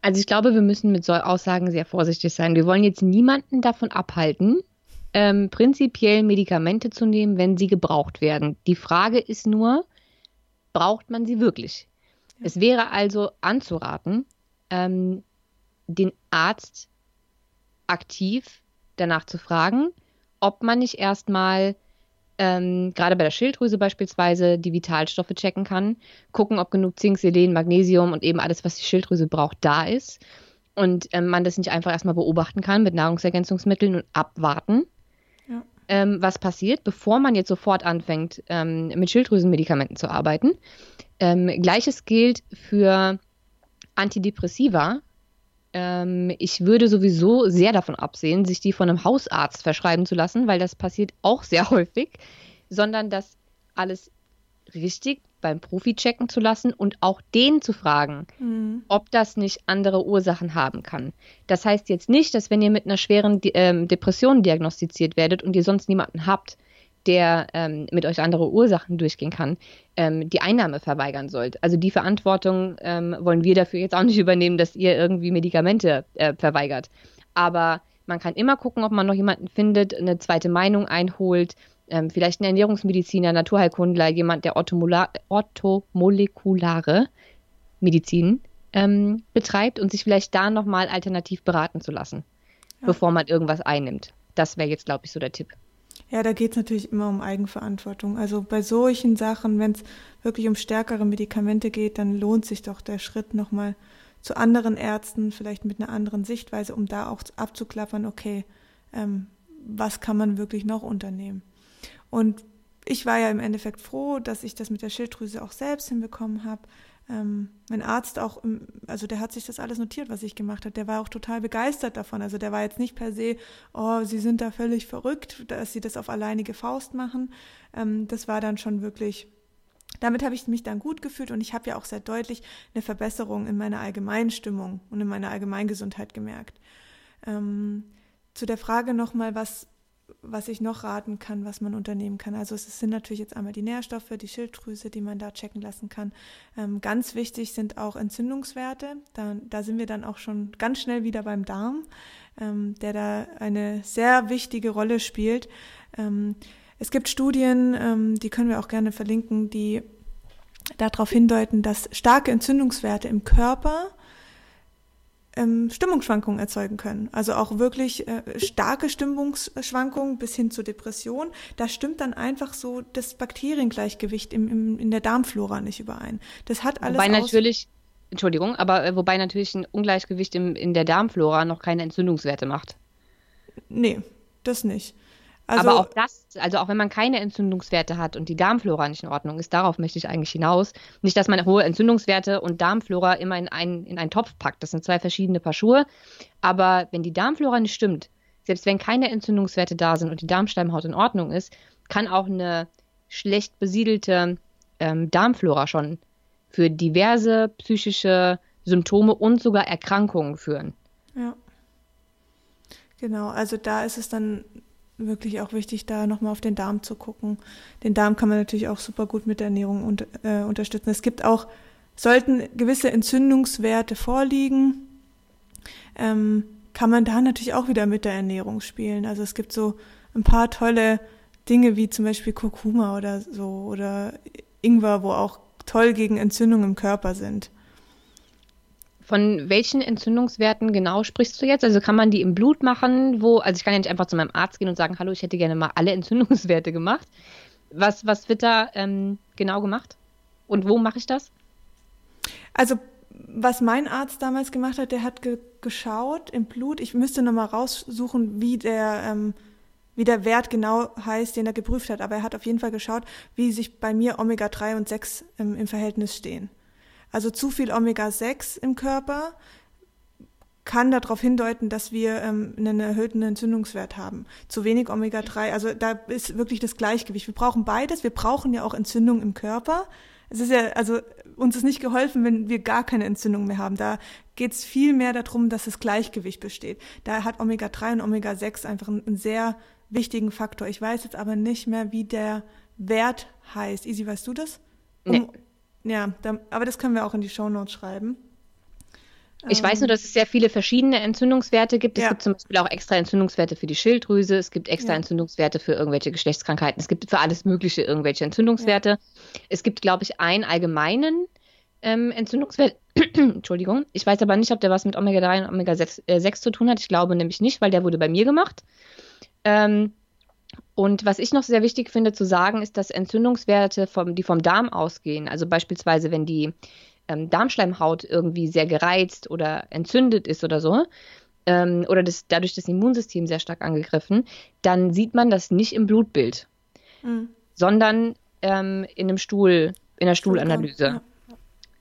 Also ich glaube, wir müssen mit so Aussagen sehr vorsichtig sein. Wir wollen jetzt niemanden davon abhalten, ähm, prinzipiell Medikamente zu nehmen, wenn sie gebraucht werden. Die Frage ist nur, braucht man sie wirklich? Ja. Es wäre also anzuraten, ähm, den Arzt aktiv danach zu fragen, ob man nicht erstmal ähm, gerade bei der Schilddrüse beispielsweise die Vitalstoffe checken kann, gucken, ob genug Zink, Selen, Magnesium und eben alles, was die Schilddrüse braucht, da ist. Und ähm, man das nicht einfach erstmal beobachten kann mit Nahrungsergänzungsmitteln und abwarten, ja. ähm, was passiert, bevor man jetzt sofort anfängt, ähm, mit Schilddrüsenmedikamenten zu arbeiten. Ähm, Gleiches gilt für Antidepressiva, ähm, ich würde sowieso sehr davon absehen, sich die von einem Hausarzt verschreiben zu lassen, weil das passiert auch sehr häufig, sondern das alles richtig beim Profi checken zu lassen und auch den zu fragen, mhm. ob das nicht andere Ursachen haben kann. Das heißt jetzt nicht, dass wenn ihr mit einer schweren ähm, Depression diagnostiziert werdet und ihr sonst niemanden habt, der ähm, mit euch andere Ursachen durchgehen kann, ähm, die Einnahme verweigern sollt. Also die Verantwortung ähm, wollen wir dafür jetzt auch nicht übernehmen, dass ihr irgendwie Medikamente äh, verweigert. Aber man kann immer gucken, ob man noch jemanden findet, eine zweite Meinung einholt, ähm, vielleicht ein Ernährungsmediziner, Naturheilkundler, jemand, der orthomolekulare Medizin ähm, betreibt und sich vielleicht da nochmal alternativ beraten zu lassen, ja. bevor man irgendwas einnimmt. Das wäre jetzt, glaube ich, so der Tipp. Ja, da geht es natürlich immer um Eigenverantwortung. Also bei solchen Sachen, wenn es wirklich um stärkere Medikamente geht, dann lohnt sich doch der Schritt nochmal zu anderen Ärzten, vielleicht mit einer anderen Sichtweise, um da auch abzuklappern, okay, ähm, was kann man wirklich noch unternehmen. Und ich war ja im Endeffekt froh, dass ich das mit der Schilddrüse auch selbst hinbekommen habe ähm, mein Arzt auch, also der hat sich das alles notiert, was ich gemacht habe. Der war auch total begeistert davon. Also der war jetzt nicht per se, oh, Sie sind da völlig verrückt, dass Sie das auf alleinige Faust machen. Ähm, das war dann schon wirklich, damit habe ich mich dann gut gefühlt und ich habe ja auch sehr deutlich eine Verbesserung in meiner allgemeinen Stimmung und in meiner Allgemeingesundheit gemerkt. Ähm, zu der Frage nochmal, was was ich noch raten kann, was man unternehmen kann. Also es sind natürlich jetzt einmal die Nährstoffe, die Schilddrüse, die man da checken lassen kann. Ähm, ganz wichtig sind auch Entzündungswerte. Da, da sind wir dann auch schon ganz schnell wieder beim Darm, ähm, der da eine sehr wichtige Rolle spielt. Ähm, es gibt Studien, ähm, die können wir auch gerne verlinken, die darauf hindeuten, dass starke Entzündungswerte im Körper ähm, Stimmungsschwankungen erzeugen können. Also auch wirklich äh, starke Stimmungsschwankungen bis hin zur Depression. Da stimmt dann einfach so das Bakteriengleichgewicht im, im, in der Darmflora nicht überein. Das hat alles. Wobei natürlich, Entschuldigung, aber äh, wobei natürlich ein Ungleichgewicht im, in der Darmflora noch keine Entzündungswerte macht. Nee, das nicht. Also, aber auch das, also auch wenn man keine Entzündungswerte hat und die Darmflora nicht in Ordnung ist, darauf möchte ich eigentlich hinaus. Nicht, dass man hohe Entzündungswerte und Darmflora immer in einen, in einen Topf packt. Das sind zwei verschiedene Paar Schuhe. Aber wenn die Darmflora nicht stimmt, selbst wenn keine Entzündungswerte da sind und die Darmsteinhaut in Ordnung ist, kann auch eine schlecht besiedelte ähm, Darmflora schon für diverse psychische Symptome und sogar Erkrankungen führen. Ja. Genau, also da ist es dann wirklich auch wichtig, da nochmal auf den Darm zu gucken. Den Darm kann man natürlich auch super gut mit der Ernährung und, äh, unterstützen. Es gibt auch, sollten gewisse Entzündungswerte vorliegen, ähm, kann man da natürlich auch wieder mit der Ernährung spielen. Also es gibt so ein paar tolle Dinge wie zum Beispiel Kurkuma oder so oder Ingwer, wo auch toll gegen Entzündungen im Körper sind. Von welchen Entzündungswerten genau sprichst du jetzt? Also kann man die im Blut machen? Wo, also ich kann ja nicht einfach zu meinem Arzt gehen und sagen, hallo, ich hätte gerne mal alle Entzündungswerte gemacht. Was, was wird da ähm, genau gemacht? Und wo mache ich das? Also was mein Arzt damals gemacht hat, der hat ge geschaut im Blut. Ich müsste nochmal raussuchen, wie der, ähm, wie der Wert genau heißt, den er geprüft hat. Aber er hat auf jeden Fall geschaut, wie sich bei mir Omega-3 und 6 ähm, im Verhältnis stehen. Also zu viel Omega-6 im Körper kann darauf hindeuten, dass wir ähm, einen erhöhten Entzündungswert haben. Zu wenig Omega-3, also da ist wirklich das Gleichgewicht. Wir brauchen beides. Wir brauchen ja auch Entzündung im Körper. Es ist ja, also uns ist nicht geholfen, wenn wir gar keine Entzündung mehr haben. Da geht es viel mehr darum, dass das Gleichgewicht besteht. Da hat Omega-3 und Omega-6 einfach einen, einen, sehr wichtigen Faktor. Ich weiß jetzt aber nicht mehr, wie der Wert heißt. Easy, weißt du das? Um, nee. Ja, da, aber das können wir auch in die Show Notes schreiben. Ich weiß nur, dass es sehr viele verschiedene Entzündungswerte gibt. Es ja. gibt zum Beispiel auch extra Entzündungswerte für die Schilddrüse. Es gibt extra ja. Entzündungswerte für irgendwelche Geschlechtskrankheiten. Es gibt für alles Mögliche irgendwelche Entzündungswerte. Ja. Es gibt, glaube ich, einen allgemeinen ähm, Entzündungswert. Entschuldigung. Ich weiß aber nicht, ob der was mit Omega-3 und Omega-6 äh, zu tun hat. Ich glaube nämlich nicht, weil der wurde bei mir gemacht. Ähm, und was ich noch sehr wichtig finde zu sagen, ist, dass Entzündungswerte, vom, die vom Darm ausgehen, also beispielsweise wenn die ähm, Darmschleimhaut irgendwie sehr gereizt oder entzündet ist oder so, ähm, oder das, dadurch das Immunsystem sehr stark angegriffen, dann sieht man das nicht im Blutbild, mhm. sondern ähm, in einem Stuhl, in der Stuhlanalyse. Ja.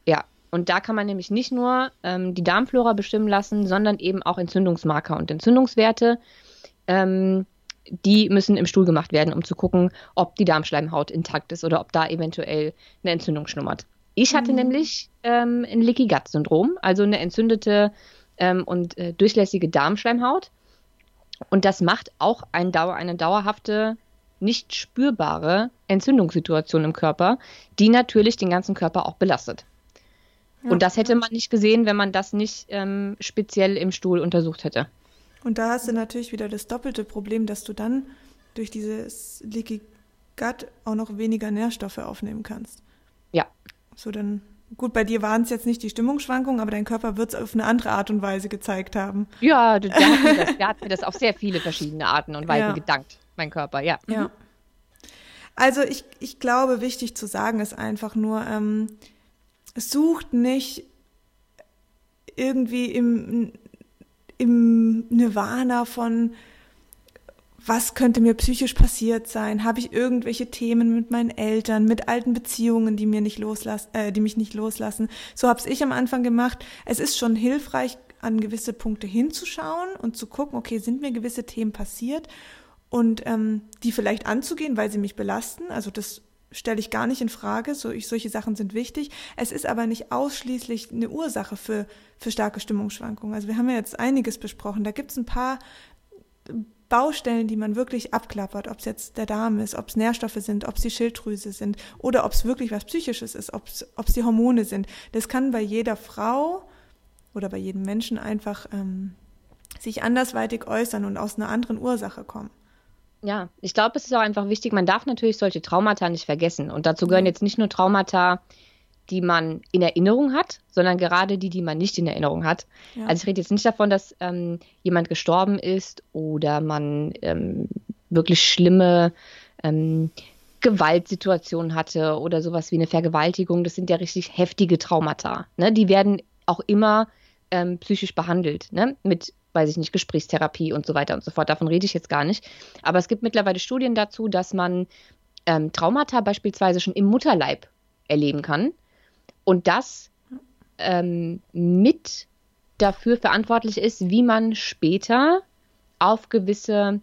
ja. Und da kann man nämlich nicht nur ähm, die Darmflora bestimmen lassen, sondern eben auch Entzündungsmarker und Entzündungswerte. Ähm, die müssen im Stuhl gemacht werden, um zu gucken, ob die Darmschleimhaut intakt ist oder ob da eventuell eine Entzündung schlummert. Ich hatte mhm. nämlich ähm, ein Leaky Gut Syndrom, also eine entzündete ähm, und äh, durchlässige Darmschleimhaut. Und das macht auch ein Dauer, eine dauerhafte, nicht spürbare Entzündungssituation im Körper, die natürlich den ganzen Körper auch belastet. Ja. Und das hätte man nicht gesehen, wenn man das nicht ähm, speziell im Stuhl untersucht hätte. Und da hast du natürlich wieder das doppelte Problem, dass du dann durch dieses Leaky Gut auch noch weniger Nährstoffe aufnehmen kannst. Ja, so dann, gut, bei dir waren es jetzt nicht die Stimmungsschwankungen, aber dein Körper wird es auf eine andere Art und Weise gezeigt haben. Ja, der, hat, mir das, der hat mir das auf sehr viele verschiedene Arten und Weisen ja. gedankt, mein Körper, ja. Ja. Mhm. Also ich, ich glaube, wichtig zu sagen ist einfach nur, ähm, sucht nicht irgendwie im, im Nirvana von was könnte mir psychisch passiert sein? Habe ich irgendwelche Themen mit meinen Eltern, mit alten Beziehungen, die mir nicht loslassen, äh, die mich nicht loslassen? So habe ich am Anfang gemacht. Es ist schon hilfreich, an gewisse Punkte hinzuschauen und zu gucken, okay, sind mir gewisse Themen passiert und ähm, die vielleicht anzugehen, weil sie mich belasten. Also das stelle ich gar nicht in Frage. So, ich, solche Sachen sind wichtig. Es ist aber nicht ausschließlich eine Ursache für, für starke Stimmungsschwankungen. Also wir haben ja jetzt einiges besprochen. Da gibt es ein paar Baustellen, die man wirklich abklappert, ob es jetzt der Darm ist, ob es Nährstoffe sind, ob es die Schilddrüse sind oder ob es wirklich was Psychisches ist, ob es die Hormone sind. Das kann bei jeder Frau oder bei jedem Menschen einfach ähm, sich andersweitig äußern und aus einer anderen Ursache kommen. Ja, ich glaube, es ist auch einfach wichtig, man darf natürlich solche Traumata nicht vergessen. Und dazu gehören jetzt nicht nur Traumata, die man in Erinnerung hat, sondern gerade die, die man nicht in Erinnerung hat. Ja. Also ich rede jetzt nicht davon, dass ähm, jemand gestorben ist oder man ähm, wirklich schlimme ähm, Gewaltsituationen hatte oder sowas wie eine Vergewaltigung. Das sind ja richtig heftige Traumata. Ne? Die werden auch immer ähm, psychisch behandelt, ne? mit, weiß ich nicht, Gesprächstherapie und so weiter und so fort. Davon rede ich jetzt gar nicht. Aber es gibt mittlerweile Studien dazu, dass man ähm, Traumata beispielsweise schon im Mutterleib erleben kann und das ähm, mit dafür verantwortlich ist, wie man später auf gewisse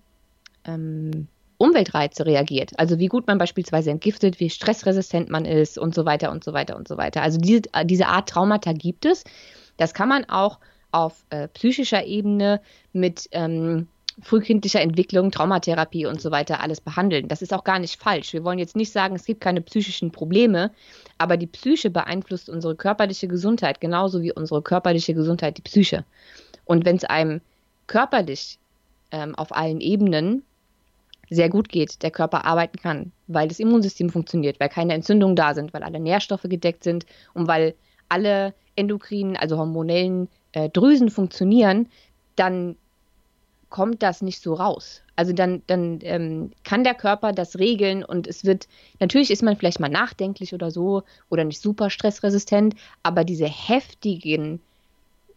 ähm, Umweltreize reagiert. Also wie gut man beispielsweise entgiftet, wie stressresistent man ist und so weiter und so weiter und so weiter. Also diese, diese Art Traumata gibt es. Das kann man auch auf äh, psychischer Ebene mit ähm, frühkindlicher Entwicklung, Traumatherapie und so weiter alles behandeln. Das ist auch gar nicht falsch. Wir wollen jetzt nicht sagen, es gibt keine psychischen Probleme, aber die Psyche beeinflusst unsere körperliche Gesundheit genauso wie unsere körperliche Gesundheit die Psyche. Und wenn es einem körperlich ähm, auf allen Ebenen sehr gut geht, der Körper arbeiten kann, weil das Immunsystem funktioniert, weil keine Entzündungen da sind, weil alle Nährstoffe gedeckt sind und weil alle endokrinen, also hormonellen äh, Drüsen funktionieren, dann kommt das nicht so raus. Also dann, dann ähm, kann der Körper das regeln und es wird, natürlich ist man vielleicht mal nachdenklich oder so oder nicht super stressresistent, aber diese heftigen,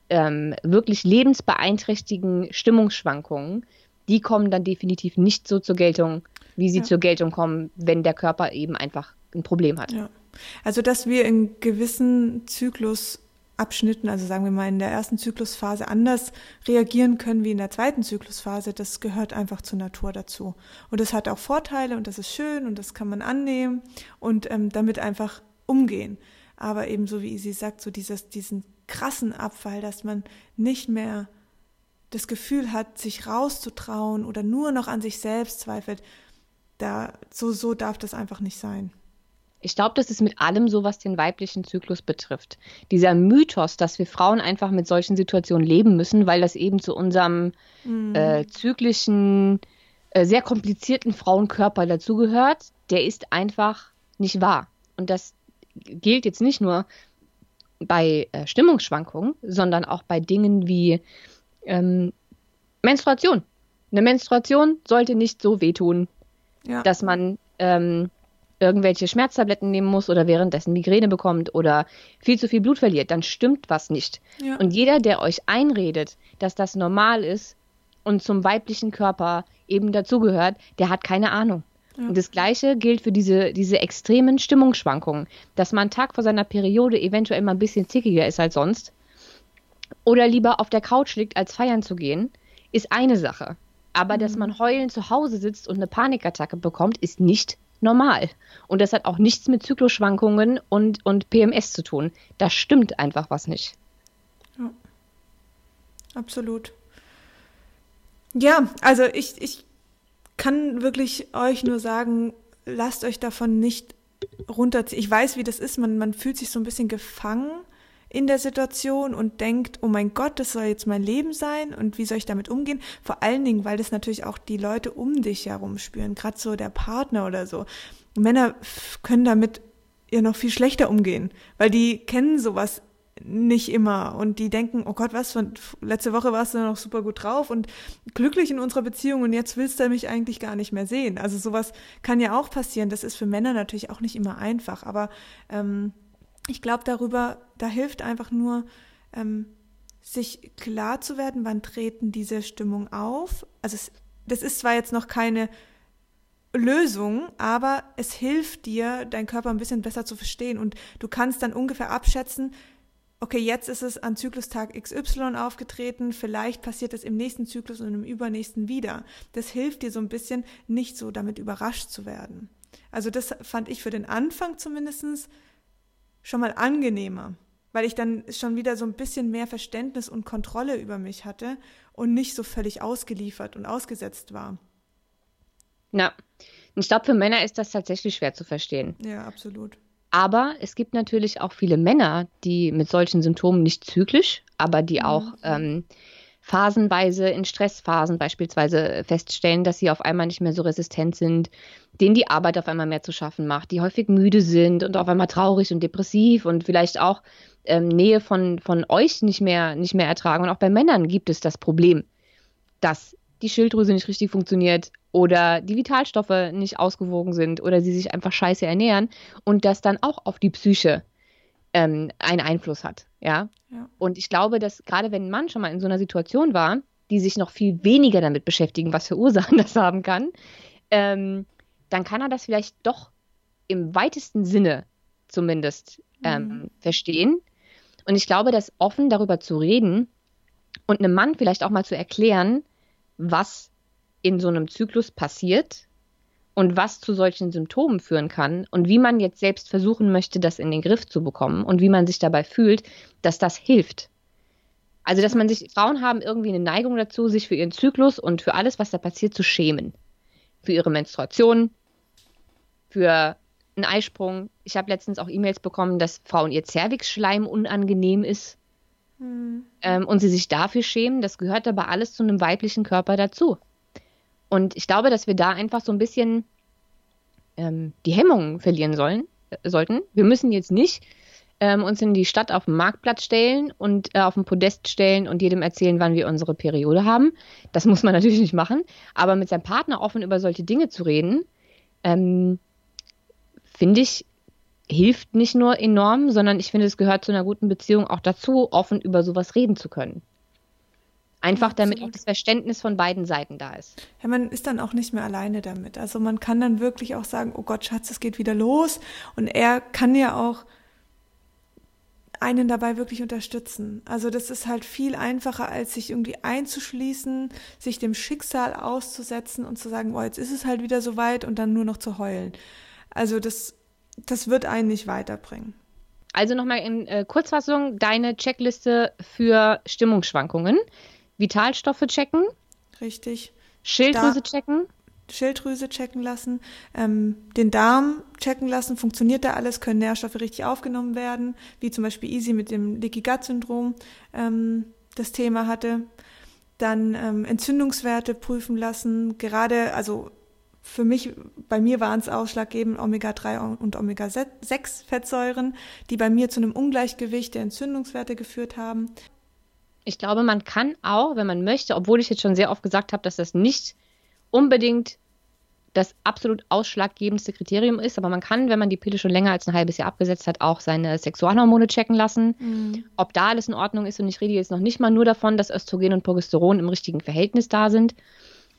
ähm, wirklich lebensbeeinträchtigen Stimmungsschwankungen, die kommen dann definitiv nicht so zur Geltung, wie sie ja. zur Geltung kommen, wenn der Körper eben einfach ein Problem hat. Ja. Also, dass wir in gewissen Zyklus Abschnitten, also sagen wir mal in der ersten Zyklusphase anders reagieren können wie in der zweiten Zyklusphase, das gehört einfach zur Natur dazu. Und das hat auch Vorteile und das ist schön und das kann man annehmen und ähm, damit einfach umgehen. Aber eben so wie sie sagt, so dieses, diesen krassen Abfall, dass man nicht mehr das Gefühl hat, sich rauszutrauen oder nur noch an sich selbst zweifelt, da, so, so darf das einfach nicht sein. Ich glaube, das ist mit allem so, was den weiblichen Zyklus betrifft. Dieser Mythos, dass wir Frauen einfach mit solchen Situationen leben müssen, weil das eben zu unserem mhm. äh, zyklischen, äh, sehr komplizierten Frauenkörper dazugehört, der ist einfach nicht wahr. Und das gilt jetzt nicht nur bei äh, Stimmungsschwankungen, sondern auch bei Dingen wie ähm, Menstruation. Eine Menstruation sollte nicht so wehtun, ja. dass man ähm, irgendwelche Schmerztabletten nehmen muss oder währenddessen Migräne bekommt oder viel zu viel Blut verliert, dann stimmt was nicht. Ja. Und jeder, der euch einredet, dass das normal ist und zum weiblichen Körper eben dazugehört, der hat keine Ahnung. Ja. Und das Gleiche gilt für diese, diese extremen Stimmungsschwankungen, dass man Tag vor seiner Periode eventuell mal ein bisschen zickiger ist als sonst oder lieber auf der Couch liegt, als feiern zu gehen, ist eine Sache. Aber mhm. dass man heulend zu Hause sitzt und eine Panikattacke bekommt, ist nicht normal. Und das hat auch nichts mit Zykloschwankungen und, und PMS zu tun. Da stimmt einfach was nicht. Ja. Absolut. Ja, also ich, ich kann wirklich euch nur sagen, lasst euch davon nicht runterziehen. Ich weiß, wie das ist. Man, man fühlt sich so ein bisschen gefangen in der Situation und denkt, oh mein Gott, das soll jetzt mein Leben sein und wie soll ich damit umgehen? Vor allen Dingen, weil das natürlich auch die Leute um dich herum spüren, gerade so der Partner oder so. Männer können damit ja noch viel schlechter umgehen, weil die kennen sowas nicht immer und die denken, oh Gott, was, von letzte Woche warst du noch super gut drauf und glücklich in unserer Beziehung und jetzt willst du mich eigentlich gar nicht mehr sehen. Also sowas kann ja auch passieren. Das ist für Männer natürlich auch nicht immer einfach, aber ähm, ich glaube darüber, da hilft einfach nur, ähm, sich klar zu werden, wann treten diese Stimmung auf. Also es, das ist zwar jetzt noch keine Lösung, aber es hilft dir, deinen Körper ein bisschen besser zu verstehen und du kannst dann ungefähr abschätzen, okay, jetzt ist es an Zyklustag XY aufgetreten, vielleicht passiert es im nächsten Zyklus und im übernächsten wieder. Das hilft dir so ein bisschen, nicht so damit überrascht zu werden. Also das fand ich für den Anfang zumindestens schon mal angenehmer, weil ich dann schon wieder so ein bisschen mehr Verständnis und Kontrolle über mich hatte und nicht so völlig ausgeliefert und ausgesetzt war. Ja, ich glaube, für Männer ist das tatsächlich schwer zu verstehen. Ja, absolut. Aber es gibt natürlich auch viele Männer, die mit solchen Symptomen nicht zyklisch, aber die mhm. auch ähm, phasenweise in Stressphasen beispielsweise feststellen, dass sie auf einmal nicht mehr so resistent sind, denen die Arbeit auf einmal mehr zu schaffen macht, die häufig müde sind und auf einmal traurig und depressiv und vielleicht auch ähm, Nähe von, von euch nicht mehr, nicht mehr ertragen. Und auch bei Männern gibt es das Problem, dass die Schilddrüse nicht richtig funktioniert oder die Vitalstoffe nicht ausgewogen sind oder sie sich einfach scheiße ernähren und das dann auch auf die Psyche ähm, einen Einfluss hat. Ja? ja. Und ich glaube, dass gerade wenn ein Mann schon mal in so einer Situation war, die sich noch viel weniger damit beschäftigen, was für Ursachen das haben kann, ähm, dann kann er das vielleicht doch im weitesten Sinne zumindest ähm, mhm. verstehen. Und ich glaube, dass offen darüber zu reden und einem Mann vielleicht auch mal zu erklären, was in so einem Zyklus passiert und was zu solchen Symptomen führen kann und wie man jetzt selbst versuchen möchte, das in den Griff zu bekommen und wie man sich dabei fühlt, dass das hilft. Also, dass man sich, Frauen haben irgendwie eine Neigung dazu, sich für ihren Zyklus und für alles, was da passiert, zu schämen. Für ihre Menstruation, für einen Eisprung. Ich habe letztens auch E-Mails bekommen, dass Frauen ihr Zervixschleim unangenehm ist hm. ähm, und sie sich dafür schämen. Das gehört aber alles zu einem weiblichen Körper dazu. Und ich glaube, dass wir da einfach so ein bisschen ähm, die Hemmungen verlieren sollen, äh, sollten. Wir müssen jetzt nicht ähm, uns in die Stadt auf den Marktplatz stellen und äh, auf den Podest stellen und jedem erzählen, wann wir unsere Periode haben. Das muss man natürlich nicht machen. Aber mit seinem Partner offen über solche Dinge zu reden, ähm, finde ich, hilft nicht nur enorm, sondern ich finde, es gehört zu einer guten Beziehung auch dazu, offen über sowas reden zu können. Einfach damit auch das Verständnis von beiden Seiten da ist. Ja, man ist dann auch nicht mehr alleine damit. Also man kann dann wirklich auch sagen, oh Gott, Schatz, es geht wieder los. Und er kann ja auch einen dabei wirklich unterstützen. Also das ist halt viel einfacher, als sich irgendwie einzuschließen, sich dem Schicksal auszusetzen und zu sagen, oh, jetzt ist es halt wieder so weit und dann nur noch zu heulen. Also das, das wird einen nicht weiterbringen. Also nochmal in äh, Kurzfassung, deine Checkliste für Stimmungsschwankungen. Vitalstoffe checken. Richtig. Schilddrüse da checken. Schilddrüse checken lassen, ähm, den Darm checken lassen, funktioniert da alles, können Nährstoffe richtig aufgenommen werden, wie zum Beispiel Easy mit dem Leaky Gut Syndrom ähm, das Thema hatte. Dann ähm, Entzündungswerte prüfen lassen, gerade, also für mich, bei mir waren es ausschlaggebend Omega-3 und Omega-6 Fettsäuren, die bei mir zu einem Ungleichgewicht der Entzündungswerte geführt haben. Ich glaube, man kann auch, wenn man möchte, obwohl ich jetzt schon sehr oft gesagt habe, dass das nicht unbedingt das absolut ausschlaggebendste Kriterium ist, aber man kann, wenn man die Pille schon länger als ein halbes Jahr abgesetzt hat, auch seine Sexualhormone checken lassen, mhm. ob da alles in Ordnung ist. Und ich rede jetzt noch nicht mal nur davon, dass Östrogen und Progesteron im richtigen Verhältnis da sind,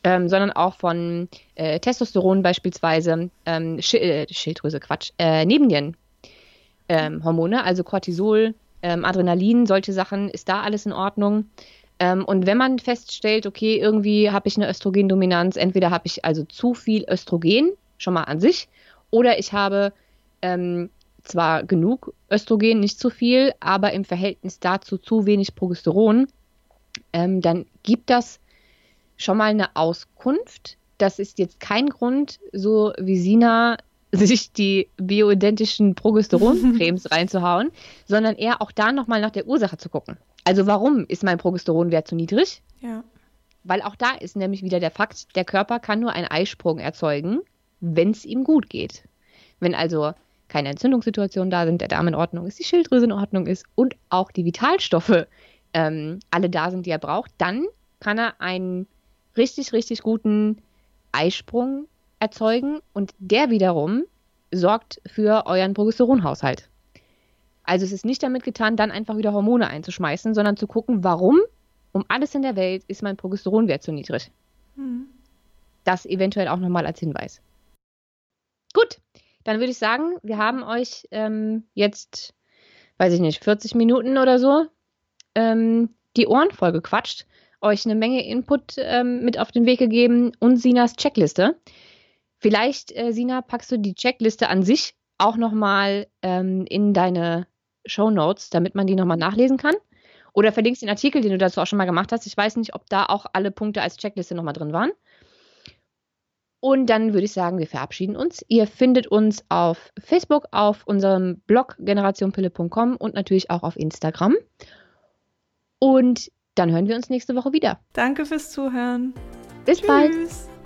ähm, sondern auch von äh, Testosteron beispielsweise, ähm, Sch äh, Schilddrüse, Quatsch, äh, Nebennierenhormone, ähm, also Cortisol, ähm, Adrenalin, solche Sachen, ist da alles in Ordnung. Ähm, und wenn man feststellt, okay, irgendwie habe ich eine Östrogendominanz, entweder habe ich also zu viel Östrogen, schon mal an sich, oder ich habe ähm, zwar genug Östrogen, nicht zu viel, aber im Verhältnis dazu zu wenig Progesteron, ähm, dann gibt das schon mal eine Auskunft. Das ist jetzt kein Grund, so wie Sina sich die bioidentischen Progesteroncremes reinzuhauen, sondern eher auch da nochmal nach der Ursache zu gucken. Also warum ist mein Progesteronwert zu niedrig? Ja. Weil auch da ist nämlich wieder der Fakt, der Körper kann nur einen Eisprung erzeugen, wenn es ihm gut geht. Wenn also keine Entzündungssituationen da sind, der Darm in Ordnung ist, die Schilddrüse in Ordnung ist und auch die Vitalstoffe ähm, alle da sind, die er braucht, dann kann er einen richtig, richtig guten Eisprung erzeugen und der wiederum sorgt für euren Progesteronhaushalt. Also es ist nicht damit getan, dann einfach wieder Hormone einzuschmeißen, sondern zu gucken, warum um alles in der Welt ist mein Progesteronwert so niedrig. Mhm. Das eventuell auch nochmal als Hinweis. Gut, dann würde ich sagen, wir haben euch ähm, jetzt, weiß ich nicht, 40 Minuten oder so ähm, die Ohren voll gequatscht, euch eine Menge Input ähm, mit auf den Weg gegeben und Sinas Checkliste. Vielleicht, äh, Sina, packst du die Checkliste an sich auch nochmal ähm, in deine Show Notes, damit man die nochmal nachlesen kann. Oder verlinkst den Artikel, den du dazu auch schon mal gemacht hast. Ich weiß nicht, ob da auch alle Punkte als Checkliste nochmal drin waren. Und dann würde ich sagen, wir verabschieden uns. Ihr findet uns auf Facebook, auf unserem Blog generationpille.com und natürlich auch auf Instagram. Und dann hören wir uns nächste Woche wieder. Danke fürs Zuhören. Bis Tschüss. bald.